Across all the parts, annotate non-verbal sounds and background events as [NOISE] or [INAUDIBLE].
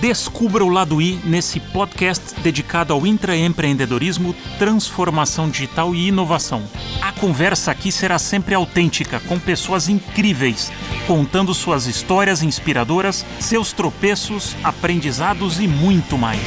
Descubra o lado I nesse podcast dedicado ao intraempreendedorismo, transformação digital e inovação. A conversa aqui será sempre autêntica, com pessoas incríveis, contando suas histórias inspiradoras, seus tropeços, aprendizados e muito mais.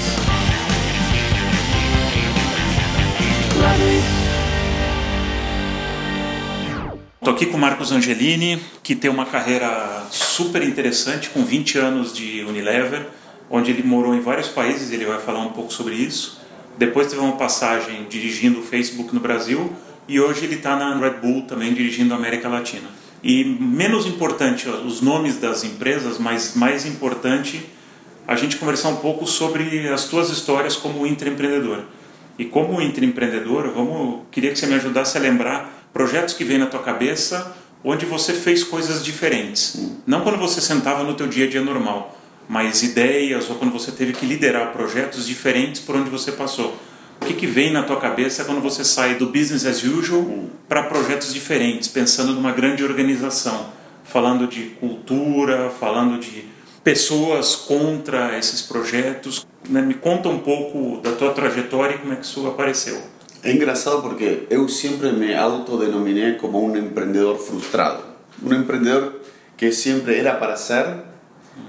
Estou aqui com o Marcos Angelini, que tem uma carreira super interessante, com 20 anos de Unilever, onde ele morou em vários países, ele vai falar um pouco sobre isso. Depois teve uma passagem dirigindo o Facebook no Brasil e hoje ele está na Red Bull também dirigindo a América Latina. E menos importante os nomes das empresas, mas mais importante a gente conversar um pouco sobre as tuas histórias como intraempreendedor. E como intraempreendedor, vamos, queria que você me ajudasse a lembrar projetos que vêm na tua cabeça onde você fez coisas diferentes. Não quando você sentava no teu dia a dia normal, mas ideias ou quando você teve que liderar projetos diferentes por onde você passou. O que, que vem na tua cabeça quando você sai do business as usual para projetos diferentes, pensando numa grande organização, falando de cultura, falando de pessoas contra esses projetos? Né? Me conta um pouco da tua trajetória e como é que isso apareceu. É engraçado porque eu sempre me autodenominei como um empreendedor frustrado. Um empreendedor que sempre era para ser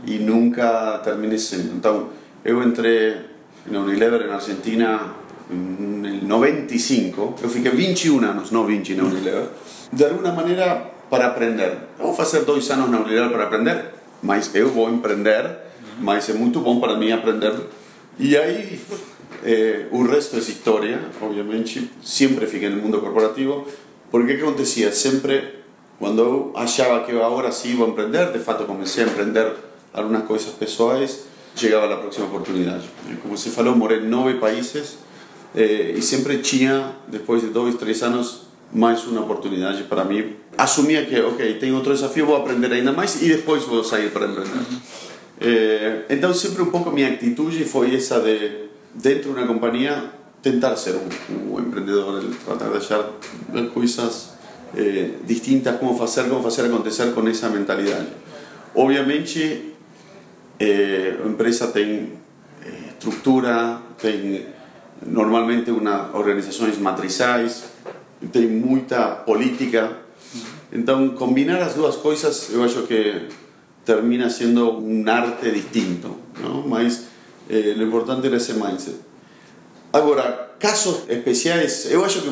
e nunca terminei sendo. Então, eu entrei na Unilever na Argentina em 95. Eu fiquei 21 anos, não 20 na Unilever. De alguma maneira, para aprender. Eu vou fazer dois anos na Unilever para aprender, mas eu vou empreender, mas é muito bom para mim aprender. E aí eh, o resto é história, obviamente. Sempre fiquei no mundo corporativo. Porque o que acontecia? Sempre, quando eu achava que eu agora sim vou empreender, de fato comecei a empreender algumas coisas pessoais, chegava a próxima oportunidade. Como você falou, morei em nove países eh, e sempre tinha, depois de dois, três anos, mais uma oportunidade para mim. Assumia que, ok, tem outro desafio, vou aprender ainda mais e depois vou sair para empreender. Eh, então, sempre um pouco minha atitude foi essa de dentro de una compañía tentar ser un, un emprendedor, tratar de hacer cosas eh, distintas, cómo hacer, cómo hacer acontecer con esa mentalidad. Obviamente, eh, empresa tiene eh, estructura, tiene normalmente una organizaciones matrizáis, tiene mucha política. Entonces, combinar las dos cosas, yo creo que termina siendo un arte distinto, ¿no? Más, eh, importante era ese mindset. Agora, casos especiais, eu acho que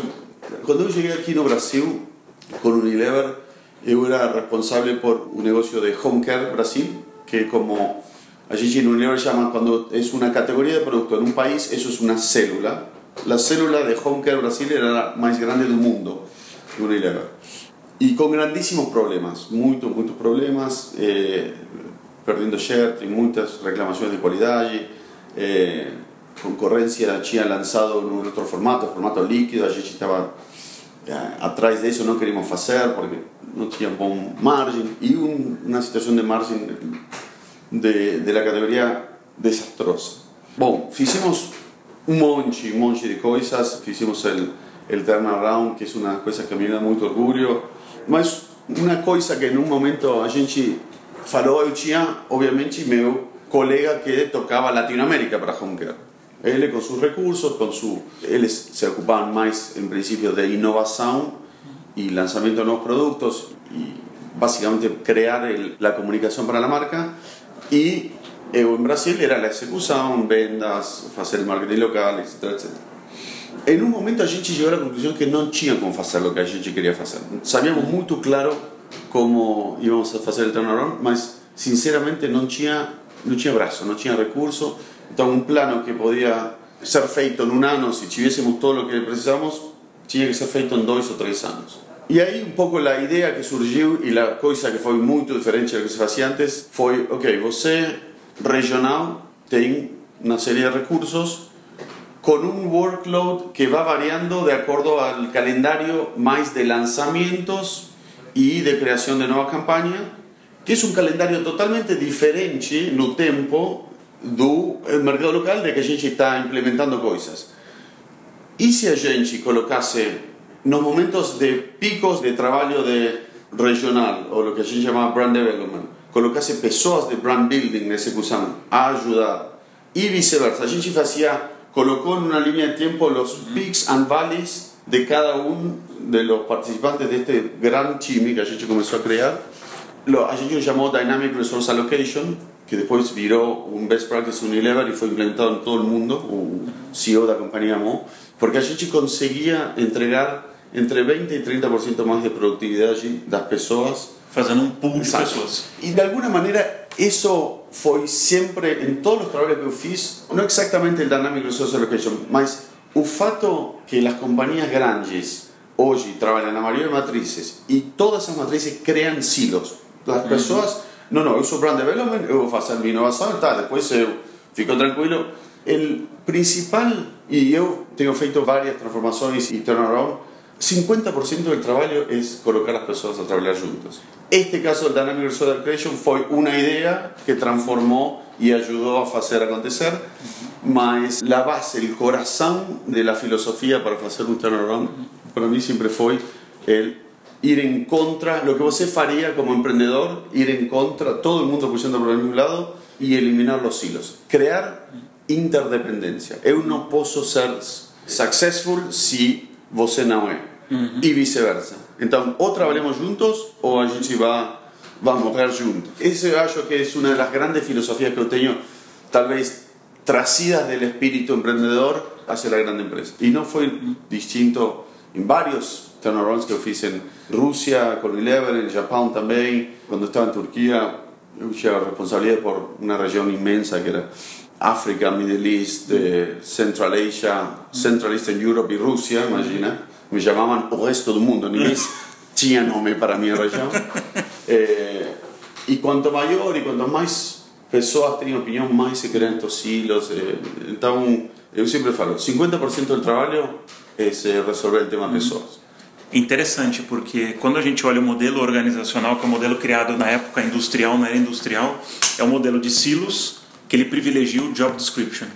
quando eu cheguei aqui no Brasil com Unilever, eu era responsável por um negócio de home care Brasil, que como a gente no Unilever chama quando é uma categoria de produto em um país, isso é uma célula. A célula de home care Brasil era a mais grande do mundo, de Unilever. E com grandíssimos problemas, muito, muitos problemas, eh, perdendo share, tem muitas reclamações de qualidade, eh, concorrencia tinha lanzado en otro formato, formato líquido, a gente estaba eh, atrás de eso, no queríamos hacer porque no tenía buen margen y un, una situación de margen de, la categoría desastrosa. Bom, hicimos un monte, un monte de cosas, hicimos el, el turnaround, que es una cosa que me da mucho orgullo, mas una cosa que en un momento a gente falou, eu tinha, obviamente, meu colega que tocaba Latinoamérica para home care. Él con sus recursos, con su, ellos se ocupaban más en principio de innovación y lanzamiento de nuevos productos y básicamente crear la comunicación para la marca y en Brasil era la ejecución, vendas, el marketing local, etcétera, etcétera. En un momento a gente llegó a la conclusión que no tinha como hacer lo que a gente quería hacer. Sabíamos muy claro cómo íbamos a hacer el turnaround, pero sinceramente no tinha no tinha brazo, no tinha recurso. Entonces un plano que podía ser feito en un año, si tuviésemos todo lo que precisamos, tenía que ser feito en dos o tres años. Y ahí un poco la idea que surgió y la cosa que fue muy diferente a lo que se hacía antes fue, ok, você regional tiene una serie de recursos con un workload que va variando de acuerdo al calendario más de lanzamientos y de creación de nuevas campañas que es un calendario totalmente diferente no tempo do mercado local de que a gente está implementando cosas. Y si a gente colocasse nos momentos de picos de trabajo de regional, o lo que a gente llama brand development, colocasse pessoas de brand building na execução a ajudar e vice-versa. A gente fazia, colocou numa linha de tempo os peaks and valleys de cada um de los participantes de este gran time que a gente começou a criar. A gente chamou Dynamic Resource Allocation, que depois virou um best practice Unilever e foi implementado em todo o mundo, o CEO da companhia amou, porque a gente conseguia entregar entre 20 e 30% mais de produtividade das pessoas Fazendo um pool de pessoas. E de alguma maneira isso foi sempre em todos os trabalhos que eu fiz, não exatamente o Dynamic Resource Allocation, mas o fato que as companhias grandes hoje trabalham na maioria de matrizes e todas as matrizes criam silos. As pessoas, não, não, eu sou brand development, eu vou fazer minha inovação e tal, depois eu fico tranquilo. O principal, e eu tenho feito várias transformações e turnaround, 50% del trabajo es colocar a las personas a trabajar juntas. Este caso del Dynamic Resource Creation fue una idea que transformó y ayudó a hacer acontecer, mas la base, el corazón de la filosofía para hacer un turnaround, para mí siempre fue el ir en contra, lo que você faría como emprendedor, ir en contra, todo el mundo pusiendo por el mismo lado y eliminar los hilos. Crear interdependencia. Eu não posso ser successful se você é. E vice-versa. Então, ou trabalhamos juntos ou a gente vai, vai morrer junto. Esse eu acho que é uma das grandes filosofias que eu tenho, talvez trazidas do espírito empreendedor hacia a grande empresa. E não foi distinto em vários turnarounds que fiz em Rússia, com Eleven, em Japão também. Quando estava em Turquia, eu tinha a responsabilidade por uma região imensa que era África, Middle East, Central Asia, Central Eastern Europe e Rússia, imagina. Me chamavam o resto do mundo, ninguém [LAUGHS] tinha nome para a minha região. Eh, e quanto maior e quanto mais pessoas têm opinião, mais se criam silos. Eh, então, eu sempre falo, 50% do trabalho é resolver o tema pessoas. Interessante, porque quando a gente olha o modelo organizacional, que é o modelo criado na época industrial, na era industrial, é um modelo de silos que ele privilegia o job description.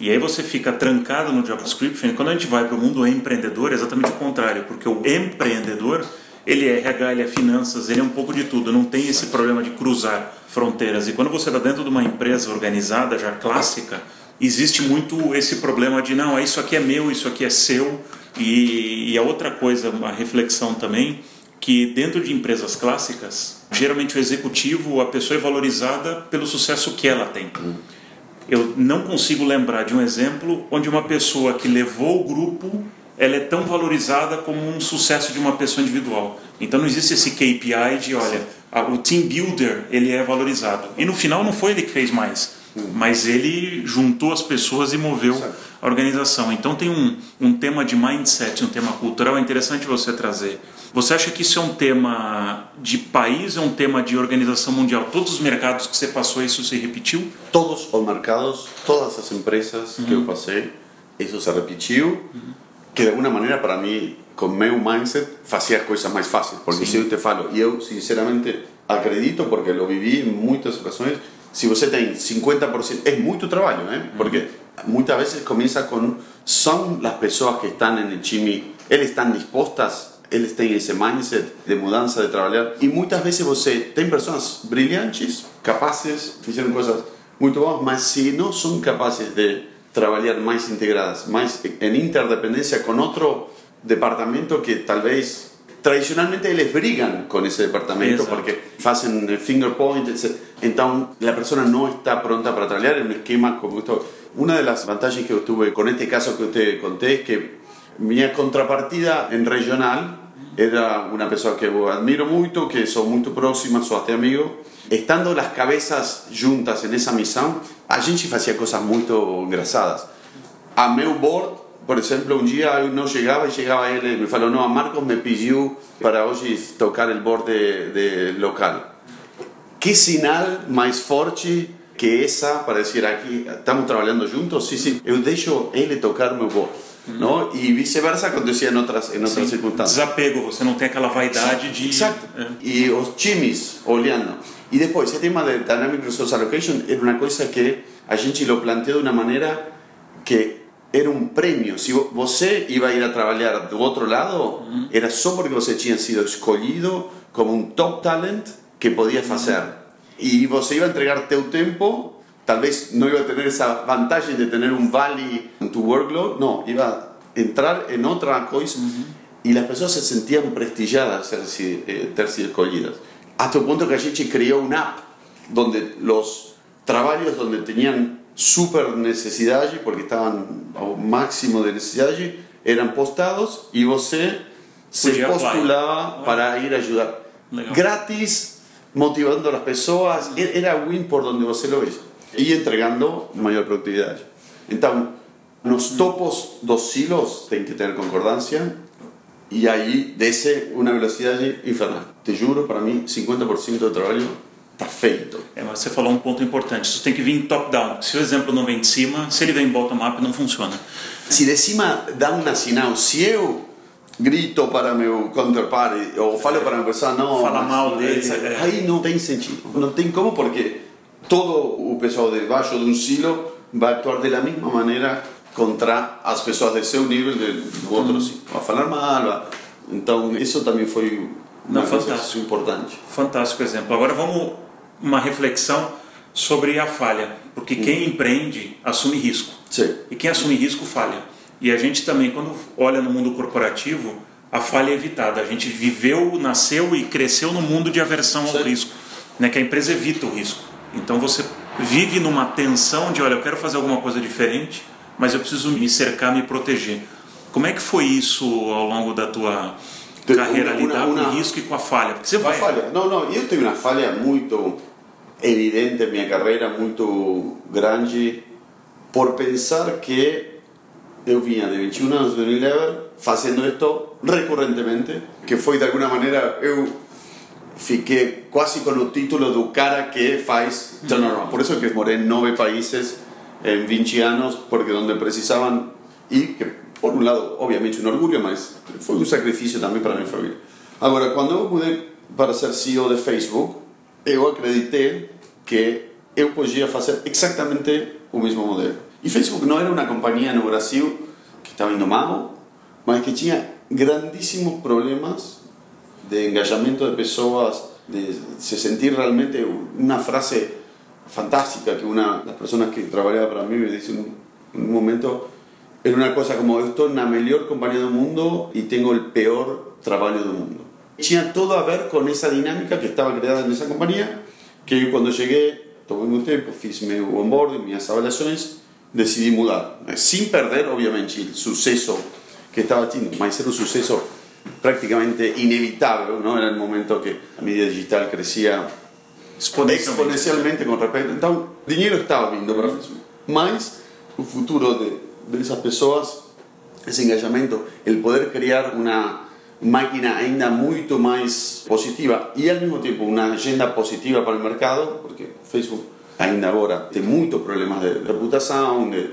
E aí você fica trancado no job description. Quando a gente vai para o mundo empreendedor, é exatamente o contrário, porque o empreendedor ele é RH, ele é finanças, ele é um pouco de tudo. Não tem esse problema de cruzar fronteiras. E quando você está dentro de uma empresa organizada, já clássica, existe muito esse problema de não, isso aqui é meu, isso aqui é seu. E, e a outra coisa, uma reflexão também, que dentro de empresas clássicas, geralmente o executivo, a pessoa é valorizada pelo sucesso que ela tem. Eu não consigo lembrar de um exemplo onde uma pessoa que levou o grupo ela é tão valorizada como um sucesso de uma pessoa individual. Então não existe esse KPI de, olha, o team builder ele é valorizado. E no final não foi ele que fez mais, mas ele juntou as pessoas e moveu a organização. Então tem um, um tema de mindset, um tema cultural é interessante você trazer. Você acha que isso é um tema de país, é um tema de organização mundial? Todos os mercados que você passou, isso se repetiu? Todos os mercados, todas as empresas que eu passei, isso se repetiu. Que de alguma maneira, para mim, com meu mindset, fazia as coisas mais fáceis. Porque se eu te falo, e eu sinceramente acredito, porque lo vivi em muitas ocasiões, se você tem 50%, é muito trabalho, né? Porque muitas vezes começa com são as pessoas que estão no time, eles estão dispostas eles têm esse mindset de mudança de trabalhar e muitas vezes você tem pessoas brilhantes, capazes, fizeram coisas muito boas, mas se não são capazes de trabalhar mais integradas, mais em interdependência com outro departamento que talvez tradicionalmente eles brigam com esse departamento Exato. porque fazem finger point, etc. então a pessoa não está pronta para trabalhar em um esquema como esto. Uma das vantagens que eu tive com este caso que eu te contei é que minha contrapartida em regional era una persona que admiro mucho, que son muy próximas, sou até amigo. Estando las cabezas juntas en esa misión, a gente hacía cosas muy engraçadas. A meu board, por exemplo, um dia eu não chegava e chegava ele e me falou: Não, a Marcos me pediu para hoje tocar o board de, de local. Que sinal mais forte que essa para dizer aqui, estamos trabalhando juntos? Sim, sim, eu deixo ele tocar meu board. Não? E vice-versa acontecia em outras, em outras circunstâncias. Desapego, você não tem aquela vaidade de. Exato. É. E os times olhando. E depois, esse tema de Dynamic Resource Allocation era uma coisa que a gente lo planteou de uma maneira que era um prêmio. Se você ia ir a trabalhar do outro lado, era só porque você tinha sido escolhido como um top talent que podia fazer. e você iba a entregar teu tempo, talvez não iba a ter essa vantagem de ter um vale em tu workload, não, iba a entrar em outra coisa e as pessoas se sentiam prestigiadas ser, eh, ter sido escolhidas. Hasta o ponto que a gente criou uma app donde os trabalhos onde tinham super necesidade, porque estavam ao máximo de necessidade, eram postados e você se apply. para ir ajudar. Legal. Gratis, motivando a las pessoas, e- era win por donde você lo veja. E entregando maior produtividade. Então, nos topos dos silos tem que ter concordância e aí desce uma velocidade infernal. Te juro, para mim, 50% do trabalho está feito. É, mas você falou um ponto importante. Isso tem que vir top-down. Se o exemplo não vem de cima, se ele vem bottom-up, não funciona. Se de cima dá um sinal, se eu grito para meu counterpart ou falo para uma pessoa, não, Fala mal deles, é. aí não tem sentido. Não tem como, porque todo o pessoal debaixo de um silo vai actuar da mesma maneira contra as pessoas de seu nível de- do outro silo. Vai falar mal, vai... então isso também foi uma Não, coisa fantástico. importante. Fantástico exemplo. Agora vamos uma reflexão sobre a falha, porque quem empreende assume risco. Sim. E quem assume risco falha. E a gente também, quando olha no mundo corporativo, a falha é evitada. A gente viveu, nasceu e cresceu no mundo de aversão ao Sim. risco, né? que a empresa evita o risco. Então você vive numa tensão de, olha, eu quero fazer alguma coisa diferente, mas eu preciso me cercar, me proteger. Como é que foi isso ao longo da tua Tem carreira, uma- lidar com o risco e com a falha? Porque você vai... falha. Não, não, eu tenho uma falha muito evidente em minha carreira, muito grande, por pensar que eu vinha de 21 anos de Unilever fazendo isto recorrentemente, que foi de alguma maneira eu fiquei quase com o título do cara que faz turnaround. Por isso que morei em nove países em 20 anos, porque onde precisavam e que por um lado obviamente um orgulho, mas foi um sacrifício também para minha família. Agora, quando eu para ser CEO de Facebook, eu acreditei que eu podia fazer exatamente o mesmo modelo. E Facebook não era uma companhia no Brasil que estava indo mal, mas que tinha grandíssimos problemas de engajamento de pessoas, de se sentir realmente uma frase fantástica que una las personas que trabajaba para mí me dice en un momento era una cosa como esto es la mejor compañía del mundo y tengo el peor trabajo del mundo tenía todo a ver con esa dinámica que estaba creada en esa compañía que cuando llegué tomé un tiempo fiz mi onboarding mis evaluaciones decidí mudar sin perder obviamente el suceso que estaba teniendo mas era un suceso prácticamente inevitable ¿no? era el momento que la media digital crecía Exponencialmente. con respecto. Então, dinheiro estava vindo para Facebook. Mas o futuro de, de esas pessoas, esse engajamento, el poder criar uma máquina ainda muito mais positiva e ao mesmo tempo uma agenda positiva para o mercado, porque Facebook ainda agora tem muitos problemas de reputação, de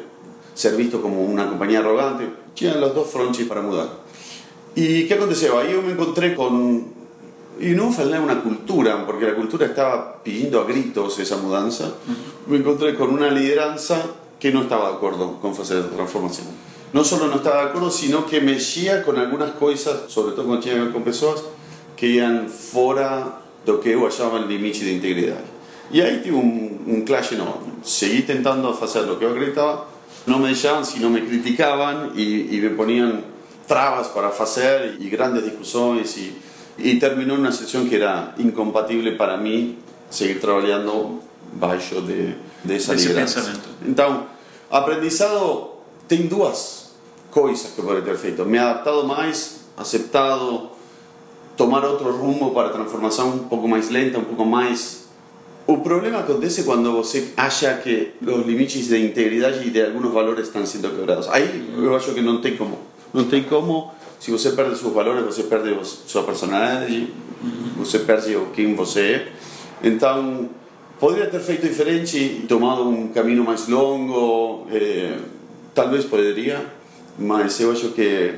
ser visto como uma companhia arrogante, tinha os dois frontes para mudar. E que aconteceu? Aí eu me encontrei com y no falé una cultura, porque la cultura estaba pidiendo a gritos esa mudanza. Me encontré con una lideranza que no estaba de acuerdo con hacer esa transformación. No solo no estaba de acuerdo, sino que mexía con algunas cosas, sobre todo cuando tinha a ver con pessoas, que iban fora do que eu achava el limite de integridade. E aí tive um, um clash enorme. Seguí tentando fazer o que eu acreditava, não me deixavam, sino me criticavam e, e me ponían trabas para fazer e grandes discussões e, e terminou numa situação que era incompatível para mim seguir trabalhando baixo de, Desse liderança. pensamento. Então, aprendizado tem duas coisas que eu poderia ter feito. Me adaptado mais, aceptado, tomar outro rumo para a transformação um pouco mais lenta, um pouco mais... O problema acontece quando você acha que os limites de integridade e de alguns valores estão sendo quebrados. Aí eu acho que não tem como. Não tem como. Se você perde seus valores, você perde sua personalidade, você perde o quem você é. Então, poderia ter feito diferente tomado um caminho mais longo. eh, talvez poderia, mas eu acho que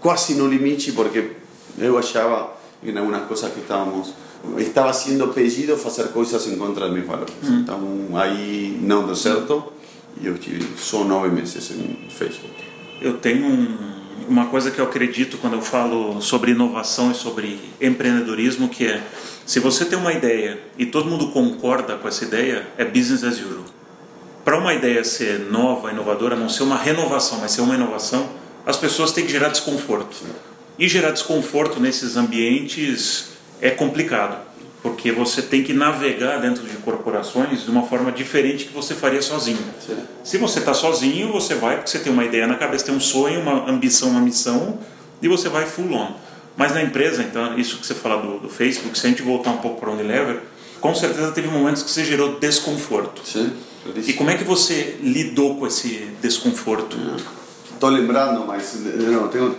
quase no limite, porque eu achava em algumas coisas que estávamos estava sendo pedido fazer coisas em contra dos meus valores. Então aí não deu certo e eu tive só nove meses em Facebook. Eu tenho um uma coisa que eu acredito quando eu falo sobre inovação e sobre empreendedorismo, que é se você tem uma ideia e todo mundo concorda com essa ideia, é business as usual. Para uma ideia ser nova, inovadora, não ser uma renovação, mas ser uma inovação, as pessoas têm que gerar desconforto. E gerar desconforto nesses ambientes é complicado, porque você tem que navegar dentro de corporações de uma forma diferente que você faria sozinho. Sim. Se você está sozinho, você vai porque você tem uma ideia na cabeça, tem um sonho, uma ambição, uma missão, e você vai full on. Mas na empresa, então, isso que você fala do, do Facebook, se a gente voltar um pouco para o Unilever, com certeza teve momentos que você gerou desconforto. Sim, E como é que você lidou com esse desconforto? Estou lembrando, mas não, tenho,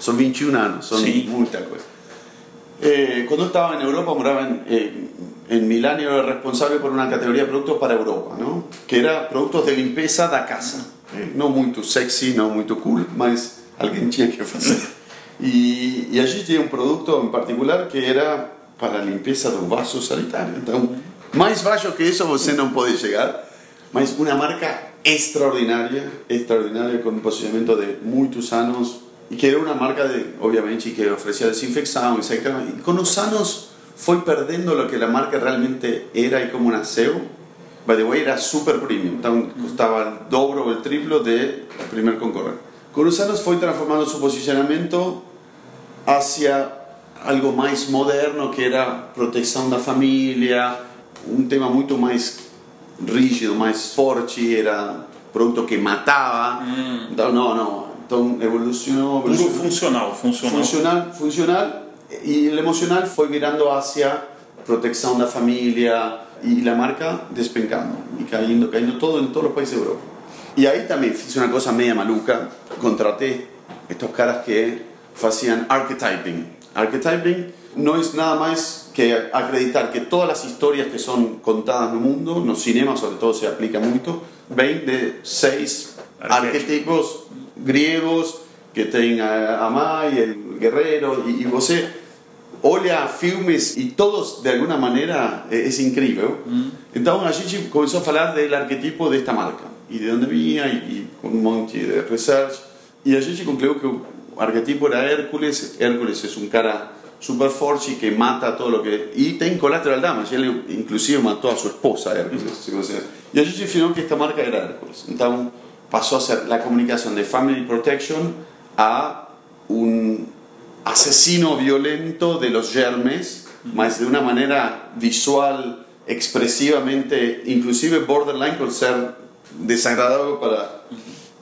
são 21 anos, são Sim. muita coisa. Eh, cuando estaba en Europa, moraba en, eh, en Milán y era responsable por una categoría de productos para Europa, ¿no? que era productos de limpieza da casa. Eh, no muy sexy, no muy cool, mas alguien tinha que hacer. Y, y allí tenía un producto en particular que era para a limpieza de un vaso sanitario. Entonces, más bajo que eso você no puede llegar, mas una marca extraordinaria, extraordinaria con un posicionamiento de muchos años y que era una marca de, obviamente, que ofrecía desinfección, etc. Y con los años fue perdiendo lo que la marca realmente era y cómo nació. By the way, era super premium, entonces costaba el doble o el triplo de primer concorrente. Con los años fue transformando su posicionamiento hacia algo más moderno que era protección de la familia, un tema mucho más rígido, más forte, era producto que mataba. Entonces, no, no, entonces evolucionó, Puro funcional, funcional. funcional, funcional y el emocional fue mirando hacia protección de la familia y la marca despencando y cayendo, cayendo todo en todos los países de Europa. Y ahí también hice una cosa media maluca, contraté estos caras que hacían archetyping. Archetyping no es nada más que acreditar que todas las historias que son contadas en el mundo, en los cinemas sobre todo se aplica mucho, ven de seis Arquetipos. Griegos que tem a, a mãe, el guerreiro, e, e você olha filmes e todos, de alguma maneira, é, é incrível. Então a gente começou a falar do arquetipo desta marca, e de onde vinha, e, e com um monte de research. E a gente concluiu que o arquetipo era Hércules. Hércules é um cara super forte que mata todo lo que... Y tem collateral damage, ele inclusive matou a sua esposa, Hércules. você- E a gente definiu que esta marca era Hércules. Então passou a ser a comunicação de Family Protection a un asesino violento de los germes, mas de una manera visual, expresivamente, inclusive borderline con ser desagradable para...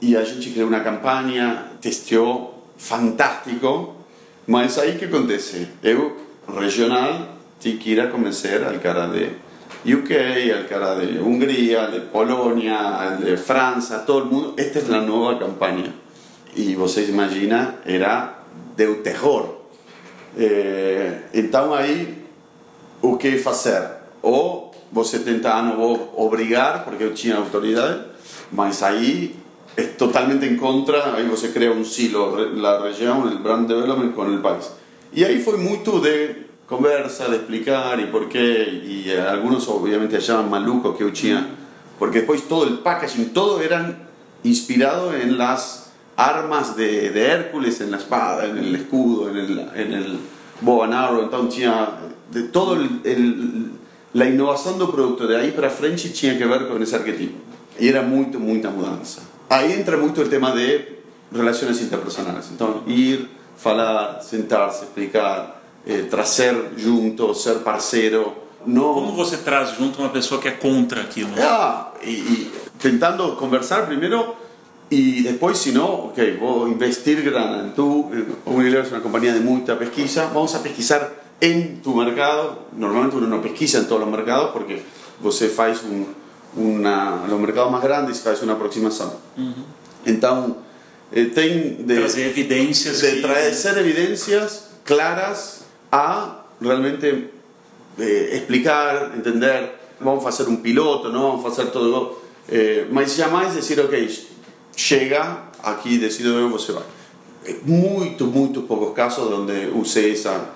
Y a gente creó una campaña, testeó fantástico, mas aí que acontece? Eu, regional, tinha que ir a convencer al cara de UK, al cara de Hungría, de Polonia, de Francia, todo el mundo, esta es la nueva campaña. E vocês imaginam, era deu terror. Eh, então aí, o que fazer? Ou você tentar, porque eu tinha autoridade, mas aí é totalmente em contra, aí você cria um silo, a região, o brand development com o país. E aí foi muito de conversa, de explicar e por quê, e eh, alguns obviamente achavam maluco que eu tinha, porque depois todo o packaging, todo eran inspirado en las armas de, de Hércules, en la espada, en el escudo, en el, en el bow and arrow, entonces tinha de todo el, el- la innovación del producto de ahí para frente tinha que ver con ese arquetipo. Y era mucho, mucha mudanza. Ahí entra mucho el tema de relaciones interpersonales. Entonces, ir, falar, sentarse, explicar, eh, trazer junto, ser parceiro. No, Como você traz junto uma pessoa que é contra aquilo? Ah, y, y tentando conversar primero y después, si no, ok, voy a investir grana en tu. Unilever es una compañía de mucha pesquisa. Vamos a pesquisar en tu mercado. Normalmente uno no pesquisa en todos los mercados porque você faz un, una, los mercados más grandes faz una aproximación. Entonces, eh, tem de, Trazer evidências de que... traer evidencias claras a realmente eh, explicar, entender, vamos a hacer un piloto, no vamos a hacer todo. Eh, mas jamais es decir, ok, llega aquí, decido de se va. Eh, muy, muy pocos casos donde usé esa,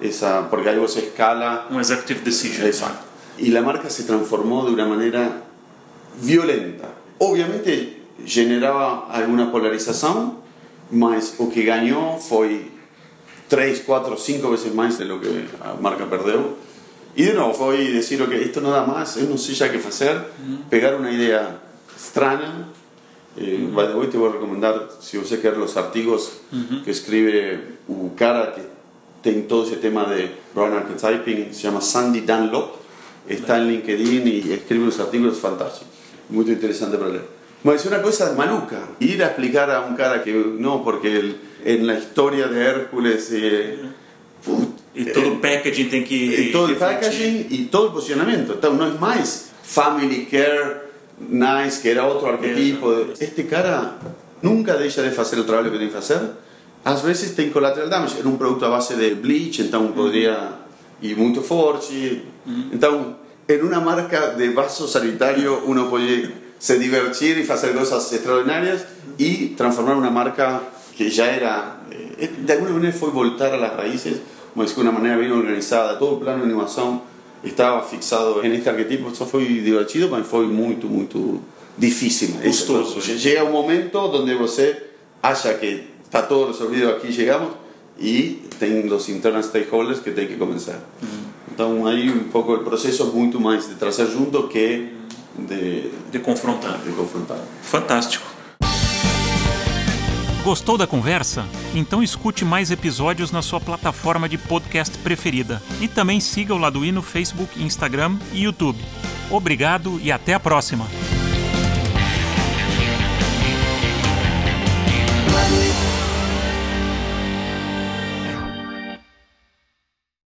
esa porque algo se escala. Un executive decision. Exacto. Y la marca se transformó de una manera violenta. Obviamente generaba alguna polarización, mas o que ganó fue 3, 4, 5 veces más de lo que ah, marca perdeu. E de novo foi decir, ok, isto non dá máis, eu non sei que facer, pegar unha idea estranha, eh, by the way, te recomendar, se você quer los artigos uh -huh. que escribe o que ten todo ese tema de Brown Archetyping, se llama Sandy Dunlop, está en LinkedIn y escribe unos artículos fantásticos, muy interesante para leer. Bueno, es una cosa maluca, ir a explicar a un cara que no, porque el, en la historia de Hércules... Eh, e todo o packaging tem que. E todo o packaging e todo o posicionamento. Então não é mais family care nice, que era outro arquetipo. Este cara nunca deixa de fazer o trabalho que tem que fazer. Às vezes tem collateral damage. Era um produto à base de bleach, então poderia. e muito forte. Então, em uma marca de vaso sanitário, uno pode se divertir e fazer coisas extraordinárias e transformar uma marca que já era. eh, De alguma maneira foi voltar a las raíces mas de una manera bien organizada. Todo el plano de animación estaba fixado en este arquetipo. Eso fue divertido, pero fue muy, muy difícil. Custoso. Llega un momento donde você acha que está todo resolvido, aquí llegamos, y ten los internal stakeholders que tienen que comenzar. Entonces ahí un poco el proceso es mucho más de trazer junto que de, de confrontar. de confrontar. Fantástico. Gostou da conversa? Então escute mais episódios na sua plataforma de podcast preferida. E também siga o Laduí no Facebook, Instagram e YouTube. Obrigado e até a próxima!